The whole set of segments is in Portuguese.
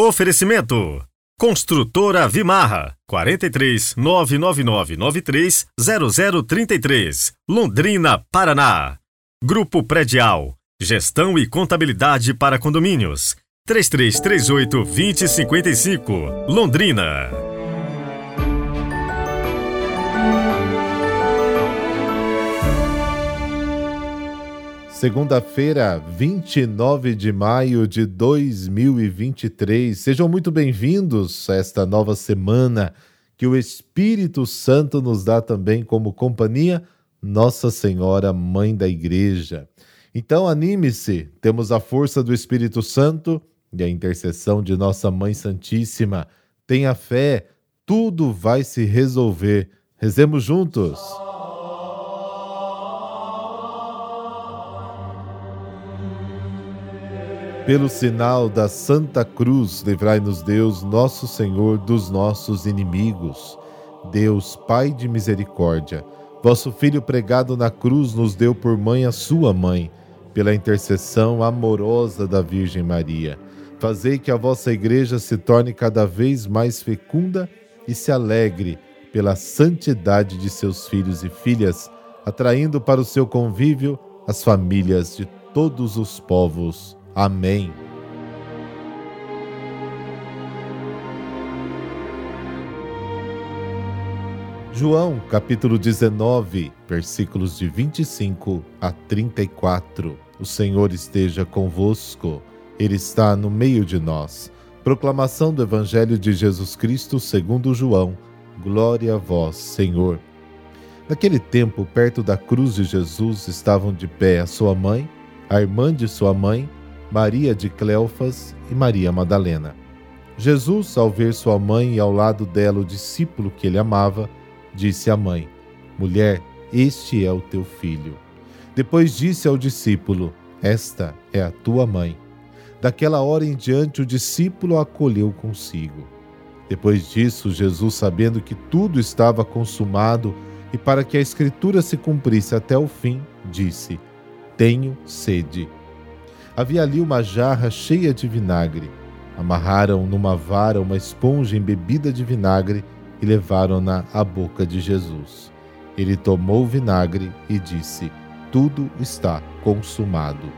Oferecimento Construtora Vimarra 43 99993 0033 Londrina, Paraná. Grupo Predial Gestão e Contabilidade para Condomínios 3338 2055 Londrina. Segunda-feira, 29 de maio de 2023. Sejam muito bem-vindos a esta nova semana que o Espírito Santo nos dá também como companhia, Nossa Senhora, Mãe da Igreja. Então, anime-se, temos a força do Espírito Santo e a intercessão de Nossa Mãe Santíssima. Tenha fé, tudo vai se resolver. Rezemos juntos. Pelo sinal da Santa Cruz, livrai-nos Deus, nosso Senhor, dos nossos inimigos. Deus, Pai de misericórdia, vosso Filho pregado na cruz nos deu por mãe a sua mãe, pela intercessão amorosa da Virgem Maria. Fazei que a vossa Igreja se torne cada vez mais fecunda e se alegre pela santidade de seus filhos e filhas, atraindo para o seu convívio as famílias de todos os povos. Amém. João, capítulo 19, versículos de 25 a 34. O Senhor esteja convosco, Ele está no meio de nós. Proclamação do Evangelho de Jesus Cristo segundo João. Glória a vós, Senhor. Naquele tempo, perto da cruz de Jesus, estavam de pé a sua mãe, a irmã de sua mãe, Maria de Cleofas e Maria Madalena. Jesus, ao ver sua mãe e ao lado dela o discípulo que ele amava, disse à mãe: Mulher, este é o teu filho. Depois disse ao discípulo: Esta é a tua mãe. Daquela hora em diante, o discípulo a acolheu consigo. Depois disso, Jesus, sabendo que tudo estava consumado e para que a Escritura se cumprisse até o fim, disse: Tenho sede. Havia ali uma jarra cheia de vinagre. Amarraram numa vara uma esponja embebida de vinagre e levaram-na à boca de Jesus. Ele tomou o vinagre e disse: Tudo está consumado.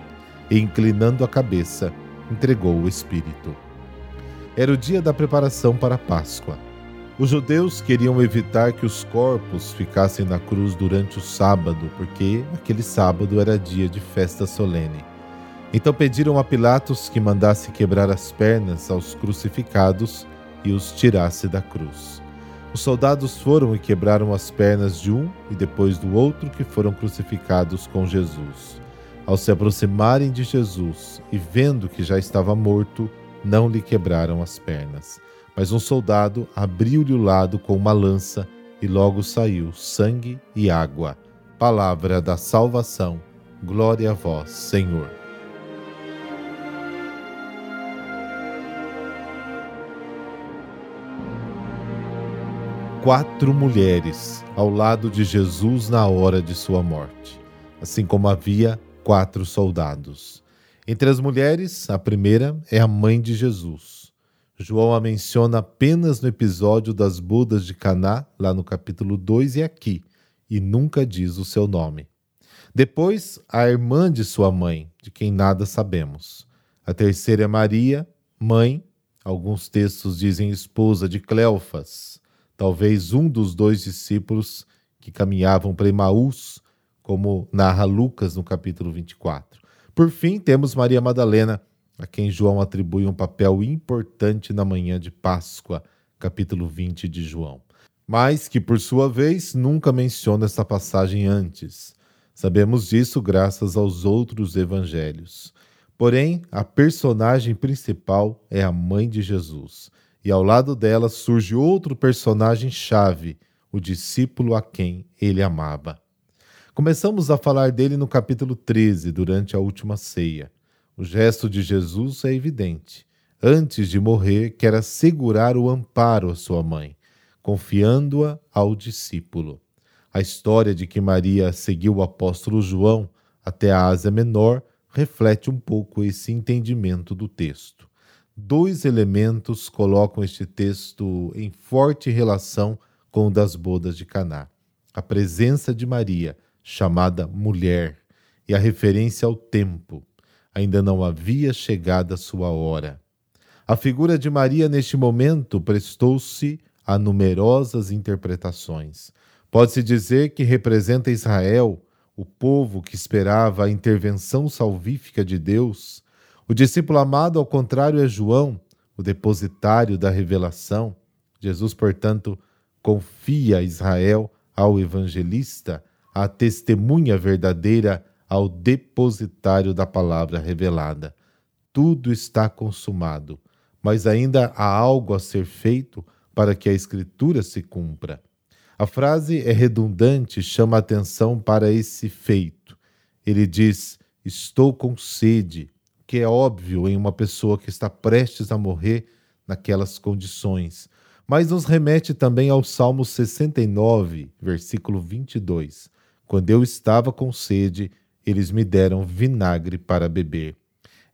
E, inclinando a cabeça, entregou o Espírito. Era o dia da preparação para a Páscoa. Os judeus queriam evitar que os corpos ficassem na cruz durante o sábado, porque aquele sábado era dia de festa solene. Então pediram a Pilatos que mandasse quebrar as pernas aos crucificados e os tirasse da cruz. Os soldados foram e quebraram as pernas de um e depois do outro que foram crucificados com Jesus. Ao se aproximarem de Jesus e vendo que já estava morto, não lhe quebraram as pernas. Mas um soldado abriu-lhe o lado com uma lança e logo saiu sangue e água. Palavra da salvação. Glória a vós, Senhor. Quatro mulheres ao lado de Jesus na hora de sua morte, assim como havia quatro soldados. Entre as mulheres, a primeira é a mãe de Jesus. João a menciona apenas no episódio das bodas de Caná, lá no capítulo 2 e aqui, e nunca diz o seu nome. Depois, a irmã de sua mãe, de quem nada sabemos. A terceira é Maria, mãe, alguns textos dizem esposa de Cleofas talvez um dos dois discípulos que caminhavam para Emaús, como narra Lucas no capítulo 24. Por fim, temos Maria Madalena, a quem João atribui um papel importante na manhã de Páscoa, capítulo 20 de João. Mas que, por sua vez, nunca menciona essa passagem antes. Sabemos disso graças aos outros evangelhos. Porém, a personagem principal é a mãe de Jesus e ao lado dela surge outro personagem chave, o discípulo a quem ele amava. Começamos a falar dele no capítulo 13, durante a última ceia. O gesto de Jesus é evidente. Antes de morrer, quer assegurar o amparo à sua mãe, confiando-a ao discípulo. A história de que Maria seguiu o apóstolo João até a Ásia Menor reflete um pouco esse entendimento do texto. Dois elementos colocam este texto em forte relação com o das bodas de Caná: a presença de Maria, chamada mulher, e a referência ao tempo. Ainda não havia chegado a sua hora. A figura de Maria neste momento prestou-se a numerosas interpretações. Pode-se dizer que representa Israel, o povo que esperava a intervenção salvífica de Deus. O discípulo amado, ao contrário, é João, o depositário da revelação. Jesus, portanto, confia Israel ao evangelista, a testemunha verdadeira ao depositário da palavra revelada. Tudo está consumado, mas ainda há algo a ser feito para que a Escritura se cumpra. A frase é redundante, chama atenção para esse feito. Ele diz: Estou com sede, que é óbvio em uma pessoa que está prestes a morrer naquelas condições mas nos remete também ao Salmo 69, versículo 22. Quando eu estava com sede, eles me deram vinagre para beber.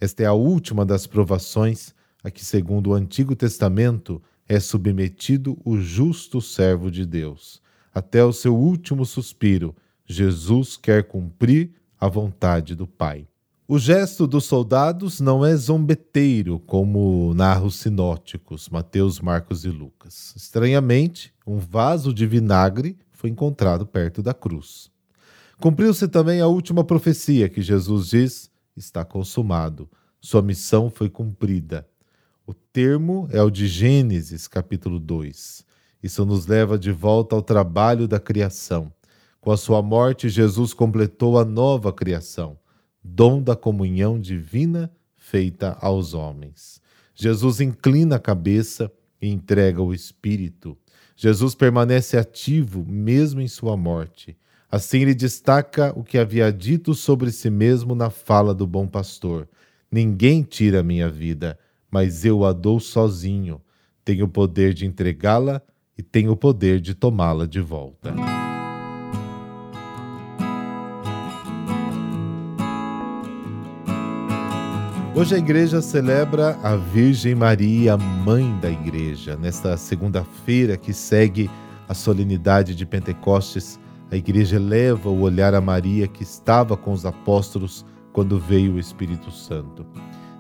Esta é a última das provações a que, segundo o Antigo Testamento, é submetido o justo servo de Deus. Até o seu último suspiro, Jesus quer cumprir a vontade do Pai. O gesto dos soldados não é zombeteiro, como narra os sinóticos, Mateus, Marcos e Lucas. Estranhamente, um vaso de vinagre foi encontrado perto da cruz. Cumpriu-se também a última profecia que Jesus diz: está consumado. Sua missão foi cumprida. O termo é o de Gênesis, capítulo 2. Isso nos leva de volta ao trabalho da criação. Com a sua morte, Jesus completou a nova criação dom da comunhão divina feita aos homens. Jesus inclina a cabeça e entrega o espírito. Jesus permanece ativo mesmo em sua morte. Assim ele destaca o que havia dito sobre si mesmo na fala do bom pastor: Ninguém tira minha vida, mas eu a dou sozinho. Tenho o poder de entregá-la e tenho o poder de tomá-la de volta. Hoje a igreja celebra a Virgem Maria, mãe da igreja. Nesta segunda-feira que segue a solenidade de Pentecostes, a igreja leva o olhar a Maria que estava com os apóstolos quando veio o Espírito Santo.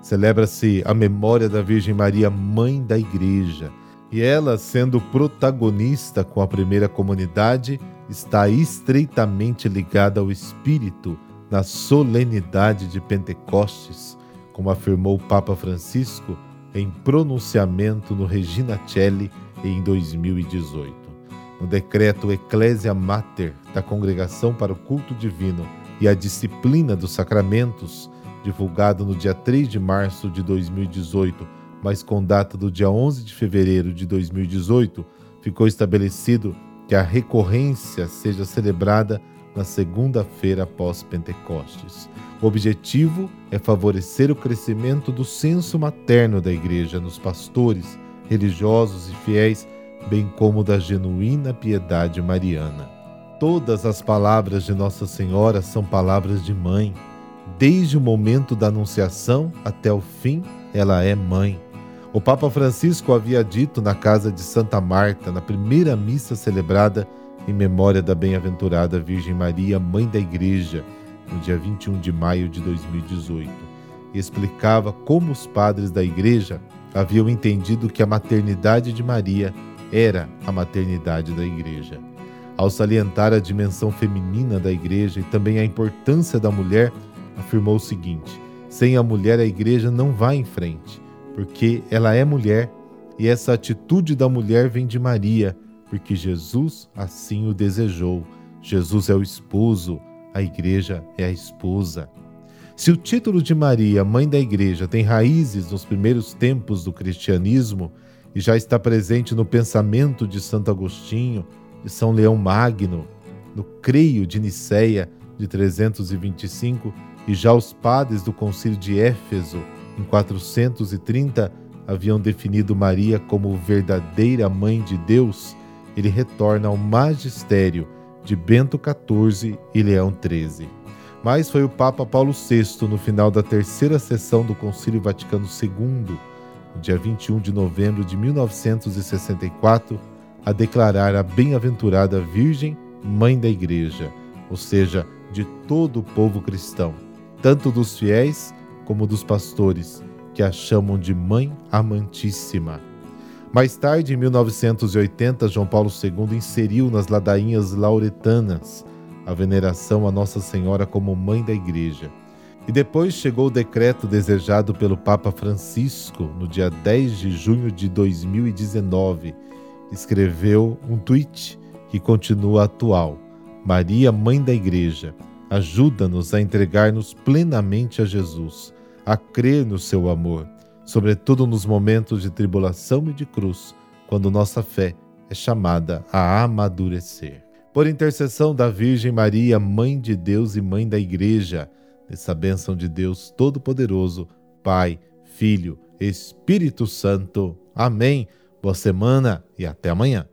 Celebra-se a memória da Virgem Maria, mãe da igreja. E ela, sendo protagonista com a primeira comunidade, está estreitamente ligada ao Espírito na solenidade de Pentecostes como afirmou o Papa Francisco em pronunciamento no Regina Celli em 2018. No decreto Ecclesia Mater da Congregação para o Culto Divino e a Disciplina dos Sacramentos, divulgado no dia 3 de março de 2018, mas com data do dia 11 de fevereiro de 2018, ficou estabelecido que a recorrência seja celebrada na segunda-feira após Pentecostes. O objetivo é favorecer o crescimento do senso materno da Igreja nos pastores, religiosos e fiéis, bem como da genuína piedade mariana. Todas as palavras de Nossa Senhora são palavras de mãe. Desde o momento da Anunciação até o fim, ela é mãe. O Papa Francisco havia dito na casa de Santa Marta, na primeira missa celebrada em memória da bem-aventurada Virgem Maria, Mãe da Igreja, no dia 21 de maio de 2018, e explicava como os padres da Igreja haviam entendido que a maternidade de Maria era a maternidade da Igreja. Ao salientar a dimensão feminina da Igreja e também a importância da mulher, afirmou o seguinte: sem a mulher a Igreja não vai em frente, porque ela é mulher e essa atitude da mulher vem de Maria porque Jesus assim o desejou. Jesus é o esposo, a igreja é a esposa. Se o título de Maria, mãe da igreja, tem raízes nos primeiros tempos do cristianismo e já está presente no pensamento de Santo Agostinho, de São Leão Magno, no creio de Nicéia de 325 e já os padres do concílio de Éfeso em 430 haviam definido Maria como verdadeira mãe de Deus, ele retorna ao magistério de Bento XIV e Leão XIII. Mas foi o Papa Paulo VI, no final da terceira sessão do Concílio Vaticano II, no dia 21 de novembro de 1964, a declarar a bem-aventurada Virgem Mãe da Igreja, ou seja, de todo o povo cristão, tanto dos fiéis como dos pastores, que a chamam de Mãe Amantíssima. Mais tarde, em 1980, João Paulo II inseriu nas ladainhas lauretanas a veneração a Nossa Senhora como Mãe da Igreja. E depois chegou o decreto desejado pelo Papa Francisco no dia 10 de junho de 2019. Escreveu um tweet que continua atual. Maria, Mãe da Igreja, ajuda-nos a entregar-nos plenamente a Jesus, a crer no seu amor, sobretudo nos momentos de tribulação e de cruz, quando nossa fé é chamada a amadurecer. Por intercessão da Virgem Maria, Mãe de Deus e Mãe da Igreja, nessa bênção de Deus Todo-Poderoso, Pai, Filho, Espírito Santo. Amém. Boa semana e até amanhã.